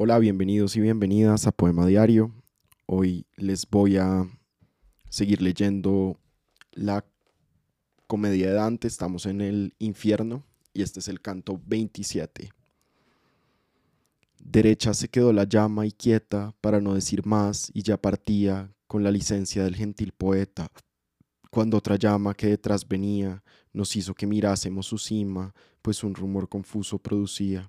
Hola, bienvenidos y bienvenidas a Poema Diario. Hoy les voy a seguir leyendo la comedia de Dante. Estamos en el infierno y este es el canto 27. Derecha se quedó la llama y quieta para no decir más y ya partía con la licencia del gentil poeta. Cuando otra llama que detrás venía nos hizo que mirásemos su cima, pues un rumor confuso producía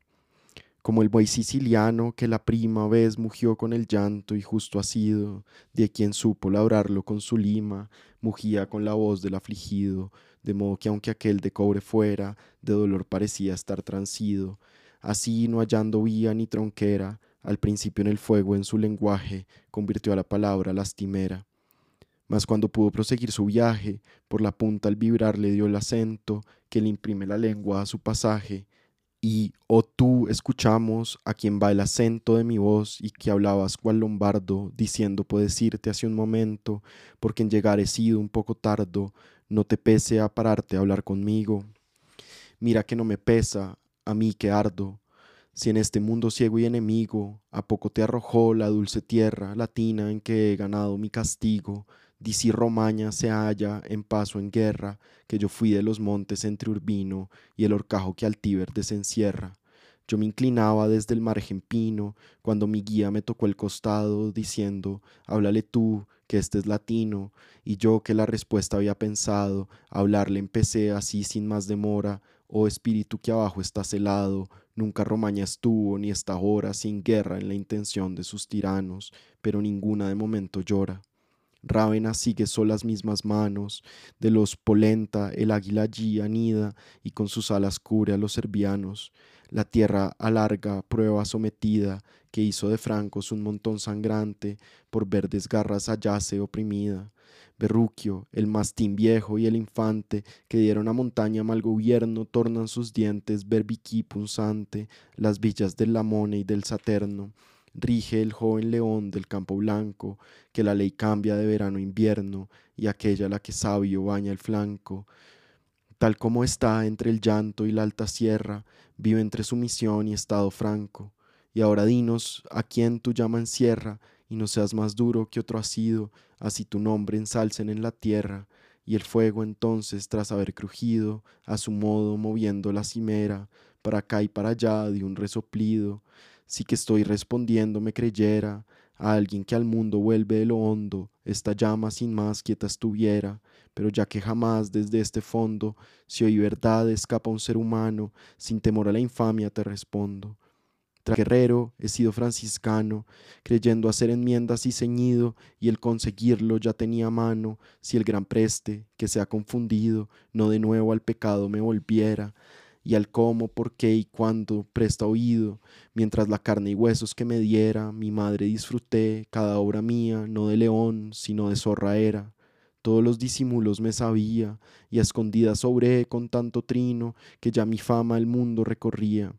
como el buey siciliano que la prima vez mugió con el llanto y justo ha sido, de quien supo labrarlo con su lima, mugía con la voz del afligido, de modo que aunque aquel de cobre fuera, de dolor parecía estar transido, así no hallando vía ni tronquera, al principio en el fuego en su lenguaje, convirtió a la palabra lastimera. Mas cuando pudo proseguir su viaje, por la punta al vibrar le dio el acento que le imprime la lengua a su pasaje, y, oh tú, escuchamos a quien va el acento de mi voz y que hablabas cual lombardo, diciendo puedes irte hace un momento, porque en llegar he sido un poco tardo, no te pese a pararte a hablar conmigo. Mira que no me pesa, a mí que ardo, si en este mundo ciego y enemigo, a poco te arrojó la dulce tierra latina en que he ganado mi castigo, Disi Romaña se halla en paso en guerra, que yo fui de los montes entre Urbino y el horcajo que al Tíber desencierra. Yo me inclinaba desde el margen pino, cuando mi guía me tocó el costado, diciendo, háblale tú, que este es latino, y yo que la respuesta había pensado, hablarle empecé así sin más demora, oh espíritu que abajo está celado, nunca Romaña estuvo ni está ahora sin guerra en la intención de sus tiranos, pero ninguna de momento llora. Rávena sigue solas mismas manos, de los polenta el águila allí anida y con sus alas cubre a los serbianos. La tierra alarga, prueba sometida, que hizo de francos un montón sangrante, por verdes garras hallase oprimida. Berruquio, el mastín viejo y el infante, que dieron a montaña mal gobierno, tornan sus dientes berbiquí punzante, las villas del Lamone y del Saterno rige el joven león del campo blanco, que la ley cambia de verano a invierno, y aquella la que sabio baña el flanco. Tal como está entre el llanto y la alta sierra, vive entre sumisión y estado franco. Y ahora dinos a quién tu llama encierra, y no seas más duro que otro ha sido, así tu nombre ensalcen en la tierra. Y el fuego entonces, tras haber crujido, a su modo moviendo la cimera, para acá y para allá de un resoplido, sí que estoy respondiendo me creyera a alguien que al mundo vuelve de lo hondo, esta llama sin más quieta estuviera, pero ya que jamás desde este fondo, si hoy verdad escapa un ser humano, sin temor a la infamia te respondo. Tras guerrero he sido franciscano, creyendo hacer enmiendas y ceñido, y el conseguirlo ya tenía mano, si el gran preste, que se ha confundido, no de nuevo al pecado me volviera, y al cómo, por qué y cuándo presta oído, mientras la carne y huesos que me diera mi madre disfruté, cada obra mía, no de león, sino de zorra era. Todos los disimulos me sabía, y a escondidas obré con tanto trino, que ya mi fama el mundo recorría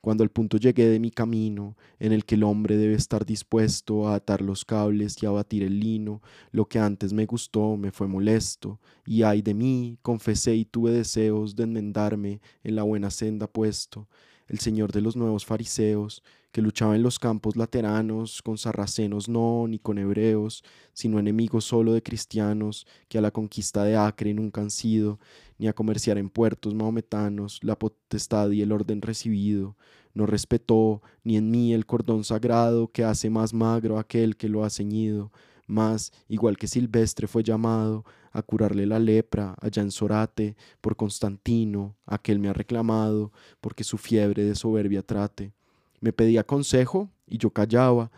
cuando al punto llegué de mi camino, en el que el hombre debe estar dispuesto a atar los cables y a batir el lino, lo que antes me gustó me fue molesto, y ay de mí, confesé y tuve deseos de enmendarme en la buena senda puesto, el señor de los nuevos fariseos, que luchaba en los campos lateranos, con sarracenos no, ni con hebreos, sino enemigos solo de cristianos, que a la conquista de Acre nunca han sido, ni a comerciar en puertos mahometanos, la potestad y el orden recibido, no respetó ni en mí el cordón sagrado que hace más magro aquel que lo ha ceñido, mas, igual que Silvestre fue llamado a curarle la lepra allá en Sorate por Constantino, aquel me ha reclamado, porque su fiebre de soberbia trate. Me pedía consejo y yo callaba,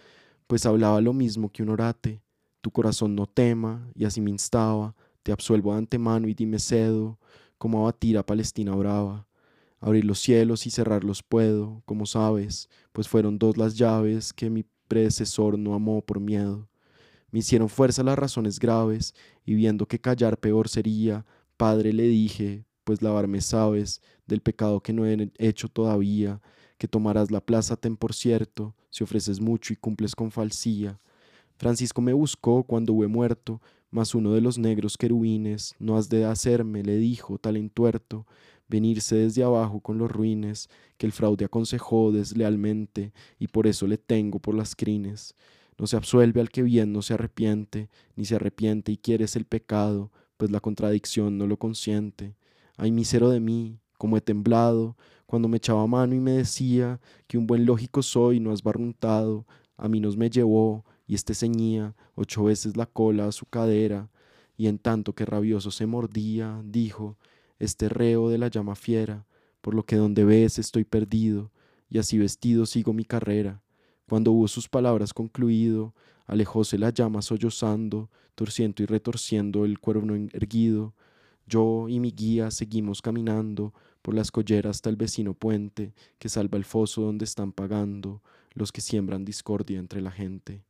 pues hablaba lo mismo que un orate. Tu corazón no tema, y así me instaba, te absuelvo de antemano y dime cedo, como abatir a Palestina brava. Abrir los cielos y cerrarlos puedo, como sabes, pues fueron dos las llaves que mi predecesor no amó por miedo. Me hicieron fuerza las razones graves, y viendo que callar peor sería, Padre le dije, pues lavarme sabes del pecado que no he hecho todavía, que tomarás la plaza ten por cierto, si ofreces mucho y cumples con falsía. Francisco me buscó cuando hube muerto, mas uno de los negros querubines, no has de hacerme, le dijo, tal entuerto, venirse desde abajo con los ruines que el fraude aconsejó deslealmente y por eso le tengo por las crines. No se absuelve al que bien no se arrepiente, ni se arrepiente y quieres el pecado, pues la contradicción no lo consiente. Ay, misero de mí, como he temblado, cuando me echaba mano y me decía que un buen lógico soy, no has barruntado, a mí nos me llevó, y este ceñía ocho veces la cola a su cadera, y en tanto que rabioso se mordía, dijo, este reo de la llama fiera, por lo que donde ves estoy perdido, y así vestido sigo mi carrera. Cuando hubo sus palabras concluido, alejóse la llama sollozando, torciendo y retorciendo el cuerno erguido. Yo y mi guía seguimos caminando por la escollera hasta el vecino puente que salva el foso donde están pagando los que siembran discordia entre la gente.